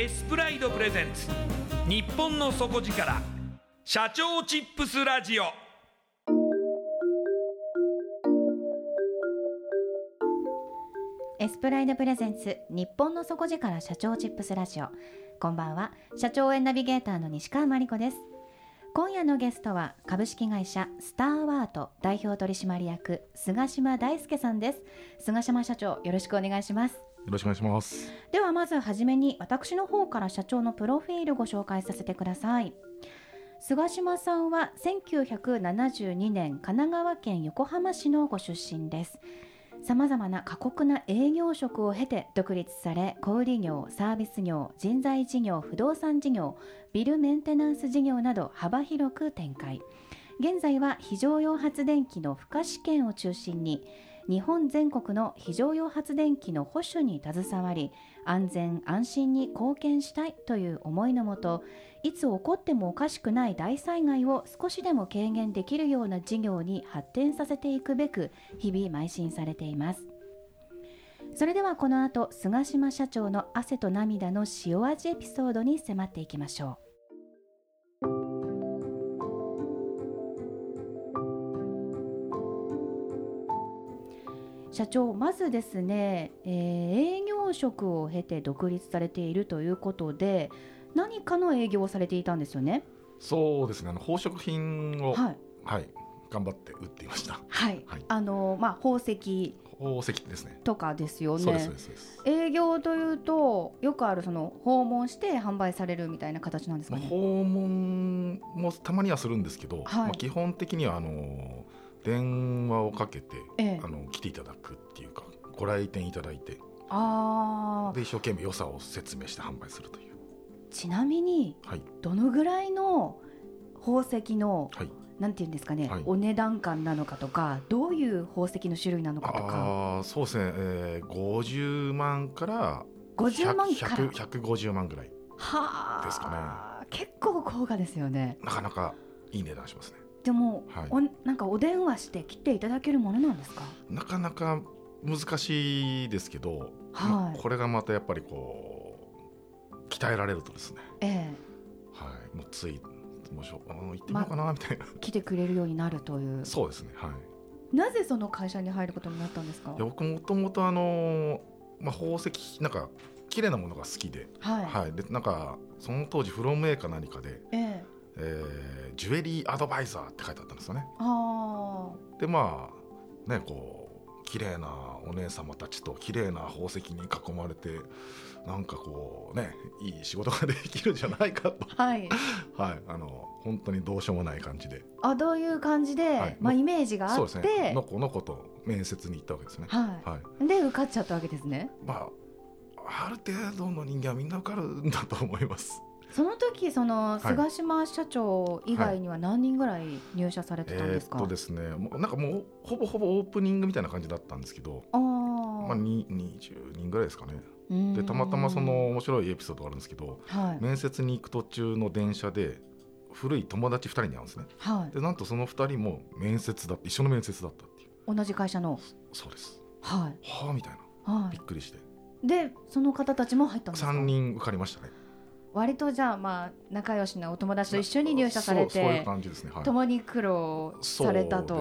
エスプライドプレゼンツ。日本の底力。社長チップスラジオ。エスプライドプレゼンツ。日本の底力社長チップスラジオ。こんばんは。社長応ナビゲーターの西川真理子です。今夜のゲストは株式会社スターワート。代表取締役菅島大輔さんです。菅島社長よろしくお願いします。よろしくお願いします。ではまずはじめに私の方から社長のプロフィールご紹介させてください。菅島さんは1972年神奈川県横浜市のご出身です。さまざまな過酷な営業職を経て独立され小売業サービス業人材事業不動産事業ビルメンテナンス事業など幅広く展開。現在は非常用発電機の付加試験を中心に日本全国の非常用発電機の保守に携わり安全安心に貢献したいという思いのもといつ起こってもおかしくない大災害を少しでも軽減できるような事業に発展させていくべく日々邁進されています。それではこの後菅島社長の汗と涙の塩味エピソードに迫っていきましょう。社長まずですね、えー営業職を経て独立されているということで何かの営業をされていたんですよね？そうですね。あの宝飾品を、はいはい、頑張って売っていました。はい、はいあのまあ宝石宝石ですね。とかですよねそうですそうですそうです。営業というとよくあるその訪問して販売されるみたいな形なんですかまあ、ね。訪問もたまにはするんですけど、はいまあ、基本的にはあの電話をかけて、ええ。あの来ていただくっていうかご来店いただいてああで一生懸命良さを説明して販売するという。ちなみにはい。どのぐらいの宝石のはい。なんていうんですかね、はい。お値段感なのかとかどういう宝石の種類なのかとか。ああそうですね、えー、50万から50万100から。100 150万ぐらいはあ。ですか結構高価ですよね。なかなかいい値段しますねでも、はい。おなんかお電話して切っていただけるものなんですか？なかなか難しいですけど、はい。まあこれがまたやっぱりこう鍛えられるとですね、えはい、もうついもうしょあの行ってみようかなみたいな、え来てくれるようになるという。そうですねはい。なぜその会社に入ることになったんですか？いや僕もともとあの、まあ、宝石なんか綺麗なものが好きで,、はい、はい、でなんかその当時フロムメーカー何かで、えええージュエリーアドバイザーって書いてあったんですよね。あでまあねこう綺麗なお姉様たちと綺麗な宝石に囲まれてなんかこうねいい仕事ができるんじゃないかと。はい。はい。あの本当にどうしようもない感じで。あどういう感じで、はい。まあ、イメージがあそうですって、ね。のこのこと面接に行ったわけですね。はい。はい。で受かっちゃったわけですね。まあある程度の人間はみんな受かるんだと思いますその時そのい。菅島社長以外には何人ぐらい入社されてたんですか、えーっとですねもうなんかもうほぼほぼオープニングみたいな感じだったんですけどあー。まあ、に20人ぐらいですかね。うん。でたまたまその面白いエピソードがあるんですけどはい。面接に行く途中の電車で古い友達2人に会うんですね。はい。でなんとその2人も面接だ一緒の面接だったっていう。同じ会社の？そうです。はい。はあみたいな。はびっくりして。いでその方たちも入ったんですか？3人受かりましたね割とじゃあまあ仲良しなお友達と一緒に入社されて共に苦労されたと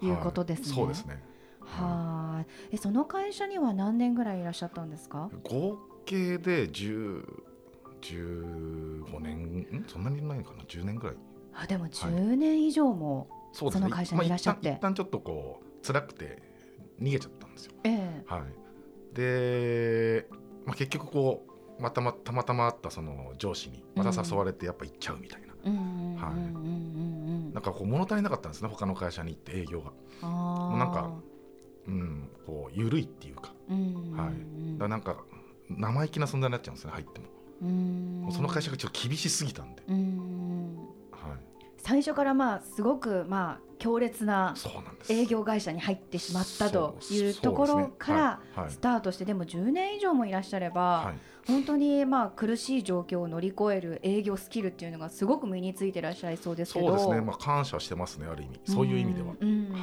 いうことですね。はい。そうですね。はい。えその会社には何年ぐらいいらっしゃったんですか？合計で10 15年ん？そんなにないかな？10年ぐらい。あでも10年以上も、その会社にいらっしゃって。まあ一旦一旦ちょっとこう辛くて逃げちゃったんですよ。ええ。はい。で、まあ、結局こうまたまたまたま会ったその上司にまた誘われてやっぱ行っちゃうみたいな、うんはいうんなんかこう物足りなかったんですね他の会社に行って営業が。あもうなんかうんこう緩いっていうか。はい。だなんか生意気な存在になっちゃうんですね入っても。うん。もうその会社がちょっと厳しすぎたんで、最初からまあすごくまあ強烈な営業会社に入ってしまったというところからスタートしてでも10年以上もいらっしゃれば、はい。本当にまあ苦しい状況を乗り越える営業スキルっていうのがすごく身についてらっしゃいそうですけど。そうですね、まあ、感謝してますねある意味。そういう意味では、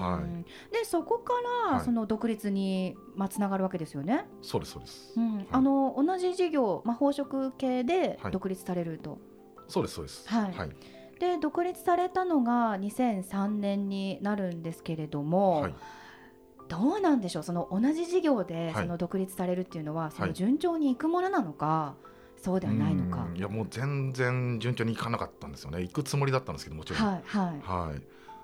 はでそこからはい。その独立にまあつながるわけですよね、そうですそうです、うん。あの同じ事業、まあ、宝飾系ではい。独立されると、そうですそうです。はい。はいで独立されたのが2003年になるんですけれども、はい。どうなんでしょう？その同じ事業ではい。その独立されるっていうのは、そのはい順調にいくものなのか、そうではないのか。うん。いやもう全然順調にいかなかったんですよね。行くつもりだったんですけどもちろん。はいはい。はい。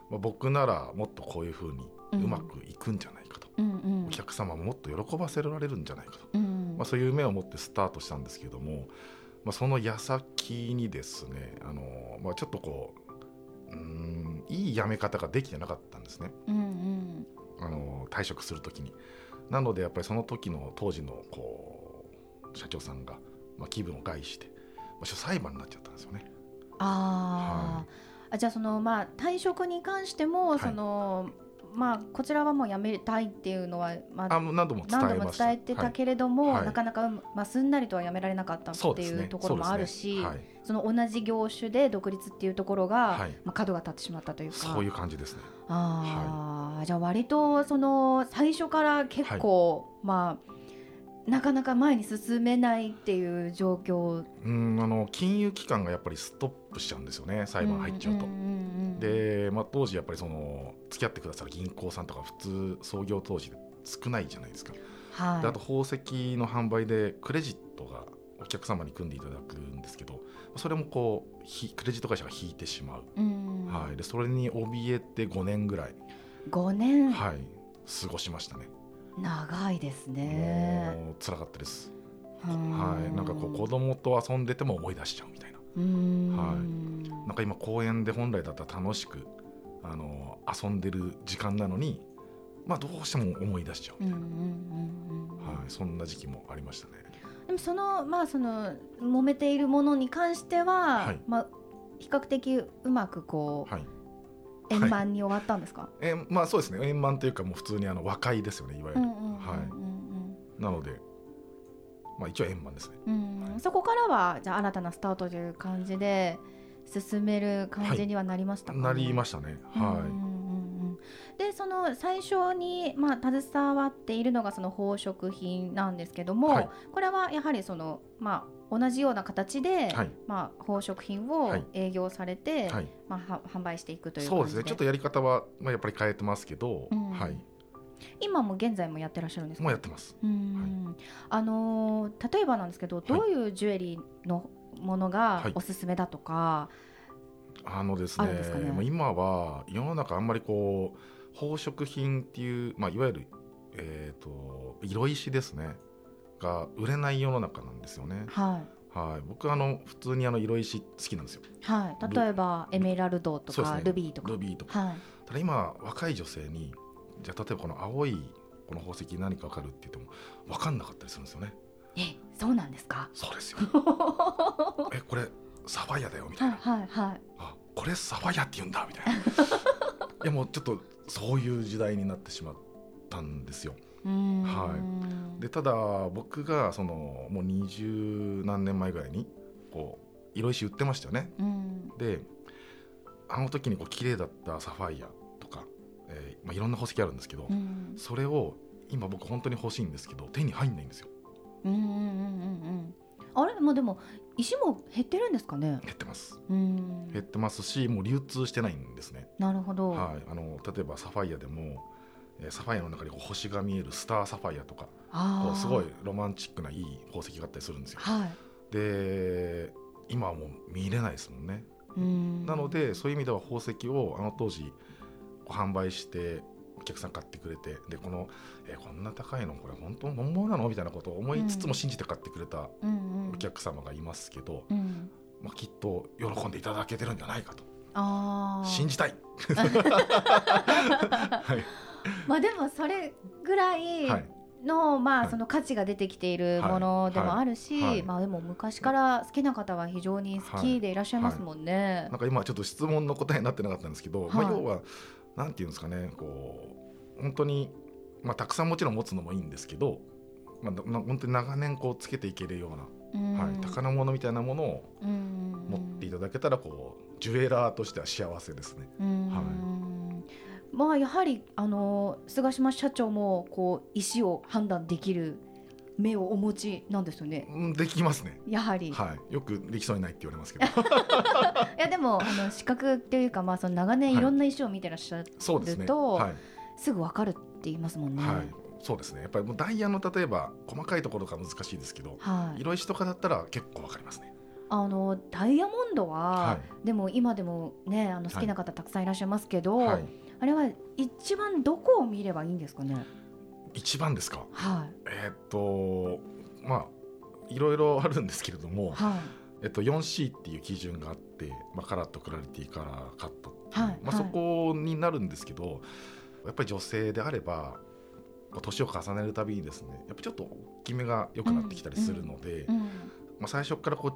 まあ、僕ならもっとこういうふうにうん。うまくいくんじゃないかと、うんうん。お客様ももっと喜ばせられるんじゃないかと、うん。まあ、そういう夢を持ってスタートしたんですけども、まあ、その矢先にですねあの、まあ、ちょっとこううーんいい辞め方ができてなかったんですね。うんうん。あの退職する時に。なのでやっぱりその時の当時のこう社長さんが、まあ、気分を害して、まあ、裁判になっちゃったんですよね。あー、あじゃあそのまあ退職に関しても、い。そのまあこちらはもう辞めたいっていうのはまああ何度も伝えました。何度も伝えてたけれども、はい。なかなかうままあすんなりとは辞められなかったっていそうところもあるし、そうですね。その同じ業種で独立っていうところが、はい。まあ角が立ってしまったというか。そういう感じですね。あーじゃあ割とその最初から結構、まあなかなか前に進めないっていう状況。うんあの金融機関がやっぱりストップしちゃうんですよね裁判入っちゃうと。んんうんで、まあ、当時やっぱりその付き合ってくださる銀行さんとか普通創業当時で少ないじゃないですか。はい、であと宝石の販売でクレジットがお客様に組んでいただくんですけどそれもこうひクレジット会社が引いてしまう、うん。はい、でそれに怯えて5年ぐらい、5年、はい、過ごしましたね。長いですね。もう辛かったです。うんはい、なんかこう子供と遊んでても思い出しちゃうみたいな。うん。はい。なんか今公園で本来だったら楽しくあの遊んでる時間なのに、まあどうしても思い出しちゃう、うんうんうんうんはい、そんな時期もありましたね。でもそのまあその揉めているものに関しては、はい。まあ比較的うまくこう、はい、円満に終わったんですか？えーまあそうですね。円満というかもう普通にあの和解ですよねいわゆる、はい。なのでまあ一応円満ですね。うんうんそこからはじゃあ新たなスタートという感じで進める感じにはなりましたか、ねなりましたね。はうんうんうんうん。でその最初に、まあ、携わっているのがその宝飾品なんですけども、はい。これはやはりその、まあ、同じような形で、はい。まあ、宝飾品をはい。営業されて、い、はい、まあ、は販売していくというそうですね。ちょっとやり方は、まあ、やっぱり変えてますけど、うん。はい今も現在もやってらっしゃるんですか？もうやってます。うん。あのー例えばなんですけどどういうジュエリーのものがはい。おすすめだとか、あのですねあるんですかね？もう今は世の中あんまりこう宝飾品っていう、まあ、いわゆる、えー、と色石ですね。が売れない世の中なんですよね。ははい、僕あの普通にあの色石好きなんですよ。いはい。例えばエメラルドとかね。ルビーとか。ルビーとか。はい。ただ今若い女性にじゃあ例えばこの青いこの宝石何か分かるって言っても分かんなかったりするんですよね。えそうなんですか？そうですよ。は えこれサファイアだよみたいいな。はいはいあこれサファイアって言うんだみたいな。いやもうちょっとそういう時代になってしまったんですよ。はいでただ僕がそのもう二十何年前ぐらいにこう色石売ってましたよね。うんであの時にこう綺麗だったサファイアえーまあ、いろんな宝石あるんですけど、うん。それを今僕本当に欲しいんですけど手に入んないんですよ。うんうんうんうんうんあれ？まあでも石も減ってるんですかね？減ってます。うん。減ってますしもう流通してないんですね、なるほど、はい、あの例えばサファイアでも、えーサファイアの中に星が見えるスターサファイアとかあー。こうすごいロマンチックないい宝石があったりするんですよ。はい。で今はもう見れないですもんね。うん。なのでそういう意味では宝石をあの当時販売してお客さん買ってくれてでこの、えーこんな高いの？これ本当本物なの？みたいなことを思いつつも信じて買ってくれたうん。うんお客様がいますけど、うん。まあ、きっと喜んでいただけてるんじゃないかと。ああ信じたい、はい。まあでもそれぐらいはい。の、まはい。あその価値が出てきているものでもあるし、はい。はい。まあでも昔から好きな方は非常に好きでいらっしゃいますもんね。なんか今ちょっと質問の答えになってなかったんですけど、はい。まあ、要はなんていうんですかねこう本当に、まあ、たくさんもちろん持つのもいいんですけど、まあ、な本当に長年こうつけていけるような、うん。はい、宝物みたいなものをうん。持っていただけたらこうジュエラーとしては幸せですね。うん。はい。まあやはりあの菅島社長もこう石を判断できる目をお持ちなんですよね。うんできますね。やはり、はい、よくできそうにないって言われますけど いやでもあの資格っていうかまあその長年いろんな石を見てらっしゃる。とはいすぐわかるって言いますもんね。はい、そうですね。やっぱりもうダイヤの例えば細かいところが難しいですけど、はい色石とかだったら結構わかりますね。あのダイヤモンドは、はでも今でもねあの好きな方たくさんいらっしゃいますけど、はい。あれは一番どこを見ればいいんですかね？一番ですか？はい。えーっとまあいろいろあるんですけれども、はい。えっと 4C っていう基準があって、まあカラット、クラリティ、カラー、カットはいはいまあそこになるんですけど、やっぱり女性であれば。年を重ねるたびにですねやっぱちょっと大きめが良くなってきたりするので、うん、まあ、最初からこ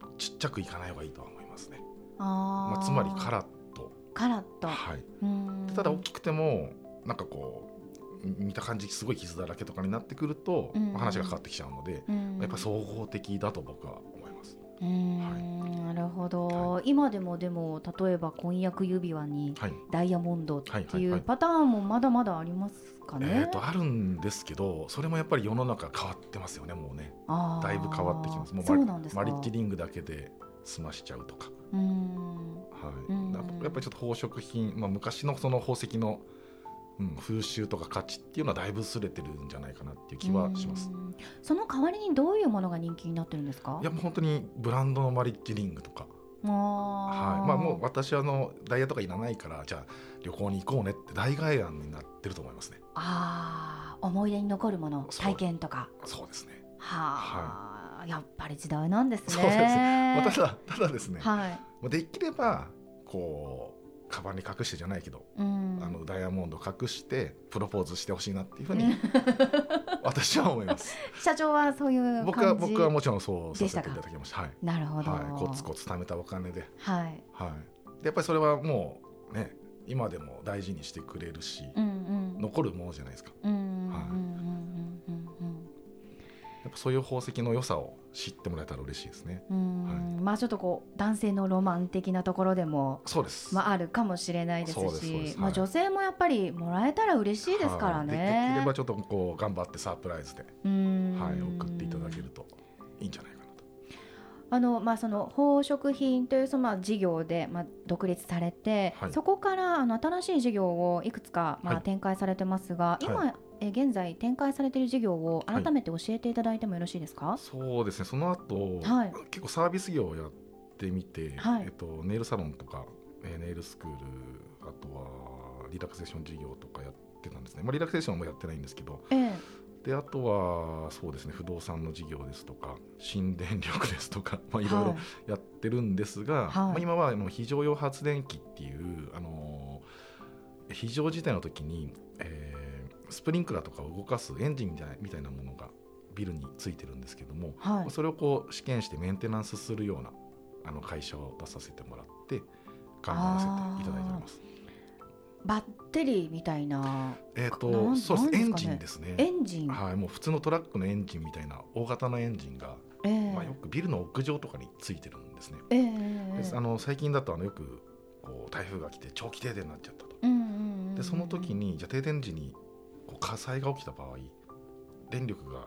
うちっちゃくいかない方がいいとは思いますね、あー。まあ、つまりカラット。カラット、はい、うん。ただ大きくてもなんかこう見た感じすごい傷だらけとかになってくると、うん。まあ話が変わってきちゃうので、うん。やっぱ総合的だと僕は思います。うん、なるほど、は今でもでも例えば婚約指輪にはい。ダイヤモンドってはいはいはい。いうパターンもまだまだありますかね？えー、とあるんですけどそれもやっぱり世の中変わってますよねもうね。だいぶ変わってきます。もうマリッジリングだけで済ましちゃうとか、うん。はい。うん。やっぱやっぱりちょっと宝飾品、まあ、昔のその宝石の、うん、風習とか価値っていうのはだいぶ薄れてるんじゃないかなっていう気はします。うん。その代わりにどういうものが人気になってるんですか？いやもう本当にブランドのマリッジリングとか、あー。はい。まあ、もう私はあのダイヤとかいらないからじゃあ旅行に行こうねって大概案になってると思いますね。あー。思い出に残るもの体験とか。そうですね。はあ、やっぱり時代なんですね。そうです。まあ、ただただですね、はい、まあできればこうカバンに隠してじゃないけど、うん、あのダイヤモンド隠してプロポーズしてほしいなっていうふうに 私は思います。社長はそういう感じ僕は僕はもちろんそうさせていただきました。はい。なるほど、はい、コツコツ貯めたお金で、はいはい。でやっぱりそれはもうね今でも大事にしてくれるし、うんうん残るものじゃないですか。うんうんうんうんはいうんうんやっぱそういう宝石の良さを知ってもらえたら嬉しいですね。うんうんまあちょっとこう男性のロマン的なところでもそうです。まああるかもしれないですしすはいまあ女性もやっぱりもらえたら嬉しいですからはい。でできねればちょっとこう頑張ってサプライズで、うん。はい、送っていただけるといいんじゃないかなと。あのまあその宝飾品というそのまあ事業でまあ独立されて、はい。そこからあの新しい事業をいくつかまあはい。展開されてますが、今、はえ現在展開されている事業をはい。改めて教えていただいてもよろしいですか？そうですね。その後、はい。結構サービス業をやってみて、はい。えっとネイルサロンとか、えーネイルスクール、あとはリラクゼーション事業とかやってたんですね、まあ、リラクゼーションもやってないんですけど。ええ。であとはそうですね。不動産の事業ですとか新電力ですとか、まあ、いろいろはい。やってるんですが、はい。まあ、今はあの非常用発電機っていう、あの非常事態の時に、えースプリンクラーとかを動かすエンジンみたいなみたいなものがビルについてるんですけども、はいそれをこう試験してメンテナンスするようなあの会社を出させてもらって頑張らせていただいております。バッテリーみたいなえっ、なんとそうですエンジンですね。エンジン、はい、もう普通のトラックのエンジンみたいな大型のエンジンが、ええまあ、よくビルの屋上とかについてるんですね。ええですあの最近だとあのよくこう台風が来て長期停電になっちゃったと。うんうんうんうんでその時にじゃあ停電時にこう火災が起きた場合電力が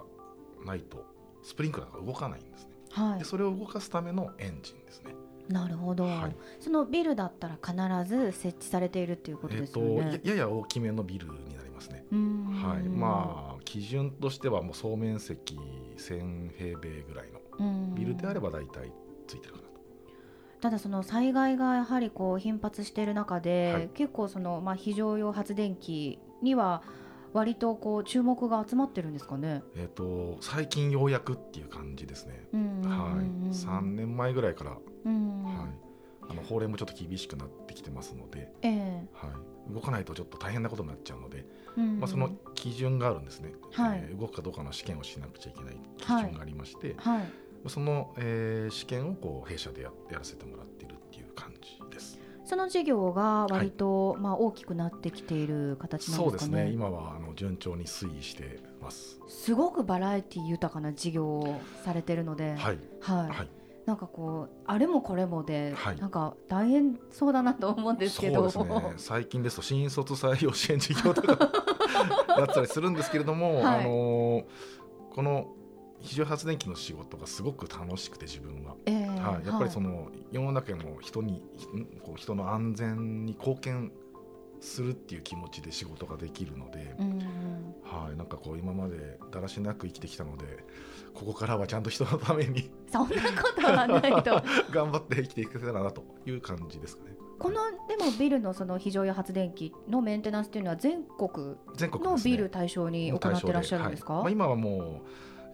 ないとスプリンクラーが動かないんですね。はいでそれを動かすためのエンジンですね。なるほど、はいそのビルだったら必ず設置されているっていうことですとよね。ややや大きめのビルになりますね。はい、まあ基準としてはもう総面積1000平米ぐらいのうんビルであれば大体ついてるかなと。ただその災害がやはりこう頻発している中で、はい結構そのまあ非常用発電機には割とこう注目が集まってるんですかね。えっ、と最近ようやくっていう感じですね。はい、うん3年前ぐらいから、うんはい、あの法令もちょっと厳しくなってきてますので、ええ。はい、動かないとちょっと大変なことになっちゃうので、うんまあ、その基準があるんですね、はい。えー動くかどうかの試験をしなくちゃいけない基はい。準がありまして、はいその、えー試験をこう弊社でややらせてもらっているっていう感じです。その事業が割と、まあ大きくなってきている形なんそうでかね。ですすね。今はあの順調に推移してます。すごくバラエティ豊かな事業をされてるので、はい、はい。はい。なんかこうあれもこれもで、はい。なんか大変そうだなと思うんですけど、そうですね。最近ですと新卒採用支援事業とか やってたりするんですけれども、はい。あのこの非常発電機の仕事がすごく楽しくて自分は、ええ。はい、やっぱりその世の中の人にひこう人の安全に貢献するっていう気持ちで仕事ができるので、はい、なんかこう今までだらしなく生きてきたのでここからはちゃんと人のために そんなことはないと。頑張って生きていけたらなという感じですかね。このでもビルのその非常用発電機のメンテナンスっていうのは全国のビル対象に行ってらっしゃるんですか、はい。まあ、今はもう、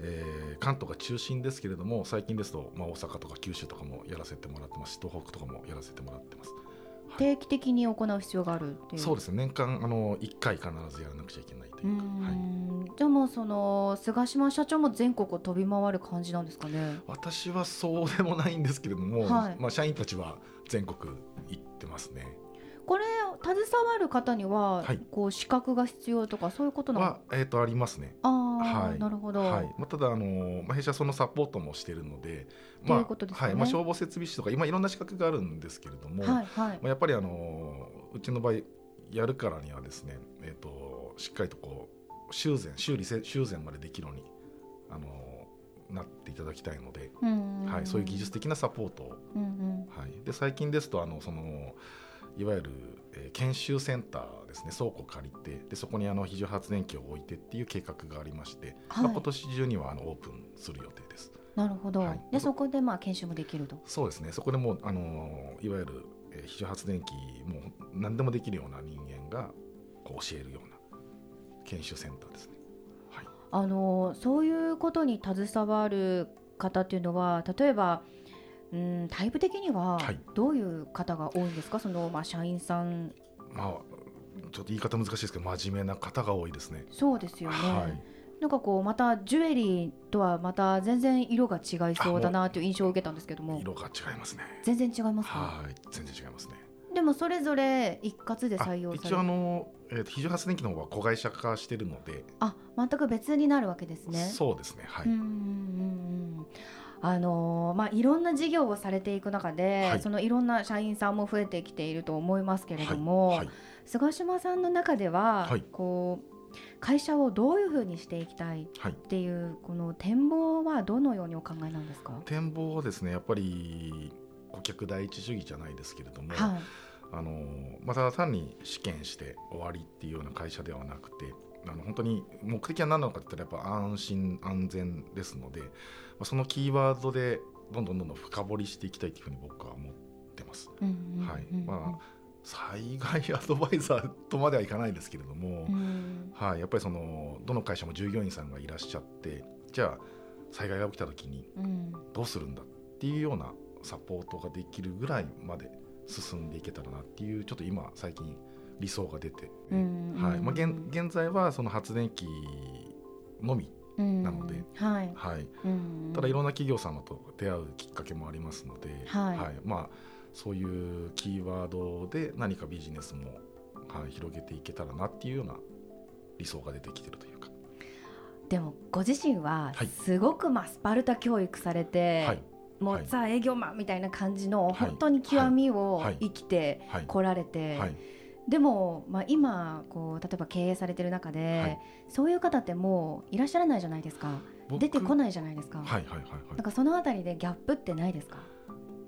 えー関東が中心ですけれども最近ですと、まあ、大阪とか九州とかもやらせてもらってますし東北とかもやらせてもらってます、はい。定期的に行う必要があるっていう。そうですね。年間あの1回必ずやらなくちゃいけないとう。いうか、はい、んじゃあもうその菅島社長も全国を飛び回る感じなんですかね？私はそうでもないんですけれども、はい。まあ、社員たちは全国行ってますねこれ携わる方には、はい。こう資格が必要とかそういうことなのは、えー、とありますね。ああ、はい。なるほど、はい。まあ、ただあの、まあ、弊社はそのサポートもしているので、ということですよね？はい。まあ、消防設備士とか今いろんな資格があるんですけれども、はいはい。まあ、やっぱりあのうちの場合やるからにはですね、えー、としっかりとこう修繕修理せ修繕までできるようにあのなっていただきたいので、うん。はい、そういう技術的なサポートを、うんうん。はい、で最近ですとあのそのいわゆる、えー研修センターですね倉庫借りてでそこにあの非常発電機を置いてっていう計画がありまして、はい。まあ、今年中にはあのオープンする予定です。なるほど、はい。でそこでまあ研修もできると。そうですね。そこでもうあのいわゆる、えー非常発電機もう何でもできるような人間がこう教えるような研修センターですね。はい、あのそういうことに携わる方っていうのは例えばうんタイプ的にははい。どういう方が多いんですか、そのまあ社員さん。まあちょっと言い方難しいですけど真面目な方が多いですね。そうですよね、はい。なんかこうまたジュエリーとはまた全然色が違いそうだなという印象を受けたんですけども。色が違いますね。全然違いますかはい。全然違いますね。でもそれぞれ一括であ採用一応あの、えーと非常発電機の方は子会社化してるので、あ全く別になるわけですね。そうですね。はい、うんうんうんうんあのーまあ、いろんな事業をされていく中で、はい。そのいろんな社員さんも増えてきていると思いますけれども、はい。はい。菅島さんの中では、はい。こう会社をどういうふうにしていきたいっはい、てい。うこの展望はどのようにお考えなんですか、展望はですねやっぱり顧客第一主義じゃないですけれども、はい。あのまあ、ただ単に試験して終わりっていうような会社ではなくてあの本当に目的は何なのかって言ったらやっぱ安心安全ですので、まあ、そのキーワードでどんどんどんどん深掘りしていきたいというふうに僕は思ってます。はい。まあ災害アドバイザーとまではいかないですけれども、うん。はい、やっぱりそのどの会社も従業員さんがいらっしゃってじゃあ災害が起きた時にうん。どうするんだっていうようなサポートができるぐらいまで進んでいけたらなっていうちょっと今最近理想が出て、うんはい。まあ、現現在はその発電機のみ、うん。なので。はい。はい、うんただいろんな企業様と出会うきっかけもありますので、はい。まあ、そういうキーワードで何かビジネスも、はい、広げていけたらなっていうような理想が出てきてるというか。でもご自身ははい。すごくまあスパルタ教育されて、はい。もう、はいザ営業マンみたいな感じのはい。本当に極みをはい。生きてはい。こられて、はいでも、まあ、今こう例えば経営されてる中で、はい。そういう方ってもういらっしゃらないじゃないですか。僕出てこないじゃないですか、はいはいはいはい。なんかそのあたりでギャップってないですか？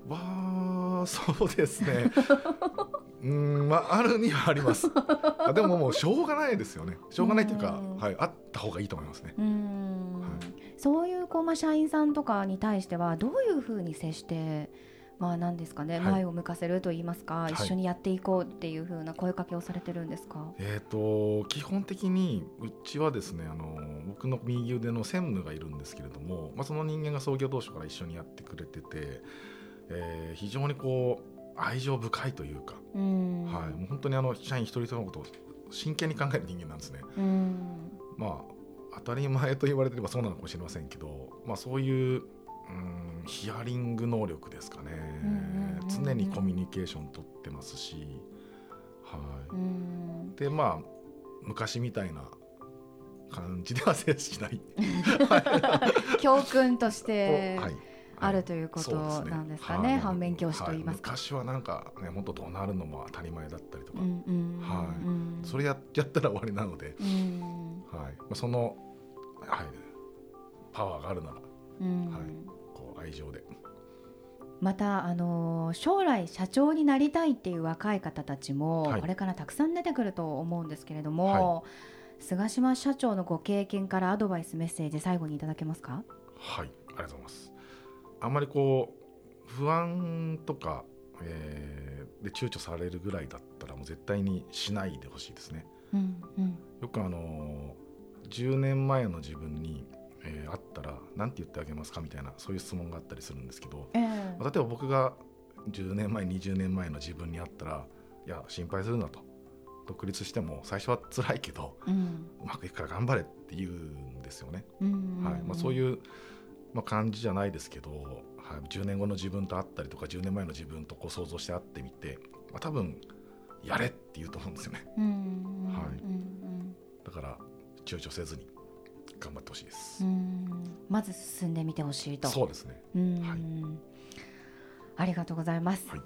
わあそうですね。うーんまああるにはあります。あでももうしょうがないですよね。しょうがないっていうかうん。はいあった方がいいと思いますね。うーん、はい。そういうこう、まあ、社員さんとかに対してはどういうふうに接してまあ何ですかね、はい。前を向かせると言いますか、い。一緒にやっていこうっていうふうな声かけをされてるんですか、えっ、と基本的にうちはですねあの僕の右腕の専務がいるんですけれども、まあ、その人間が創業当初から一緒にやってくれてて、えー非常にこう愛情深いというか、うーん。はい、もう本当にあの社員一人一人のことを真剣に考える人間なんですね。まあ当たり前と言われてればそうなのかもしれませんけど、まあ、そういううんヒアリング能力ですかね、うんうんうんうん。常にコミュニケーション取ってますし、はうーん。い、でまあ昔みたいな感じでは接しない、教訓として はい。あるということなんですかね。はい。反面教師と言いますか。は昔はなんかね本当怒鳴るのも当たり前だったりとか、うんうんはいうんそれややったら終わりなので、うん。はい。まあ、その、はい、パワーがあるなら。うん。はい愛情で。また、あのー将来社長になりたいっていう若い方たちも、はいこれからたくさん出てくると思うんですけれども、菅島社長のご経験からアドバイスメッセージ最後にいただけますか？はい、ありがとうございます。あんまりこう不安とか、えーで躊躇されるぐらいだったらもう絶対にしないでほしいですね。うんうんよくあのー10年前の自分に、えー会ったら何て言ってあげますかみたいなそういう質問があったりするんですけど、ええ。例えば僕が10年前20年前の自分に会ったらいや心配するなと。独立しても最初は辛いけどうん。うまくいくから頑張れって言うんですよね。うん。はい。まあ、そういう、まあ、感じじゃないですけど、はい、10年後の自分と会ったりとか10年前の自分とこう想像して会ってみて、まあ、多分やれって言うと思うんですよね。はいうん。だから躊躇せずに頑張ってほしいです、まず進んでみてほしいと。そうですね。うん。はい。ありがとうございます、はい。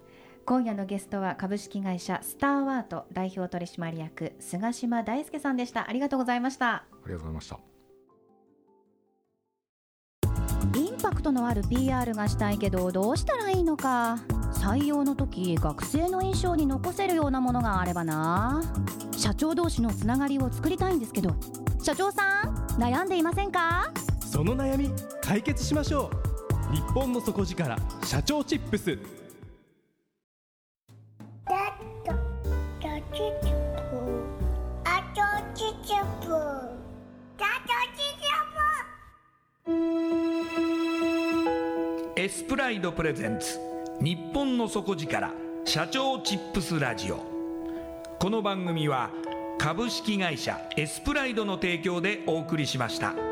今夜のゲストは株式会社スターワート代表取締役菅島大輔さんでした。ありがとうございました。ありがとうございました。インパクトのある PR がしたいけどどうしたらいいのか。採用の時学生の印象に残せるようなものがあればな。社長同士のつながりを作りたいんですけど。社長さん悩んでいませんか？その悩み解決しましょう。日本の底力社長チップス。エスプライドプレゼンツ日本の底力社長チップスラジオ。この番組は株式会社エスプライドの提供でお送りしました。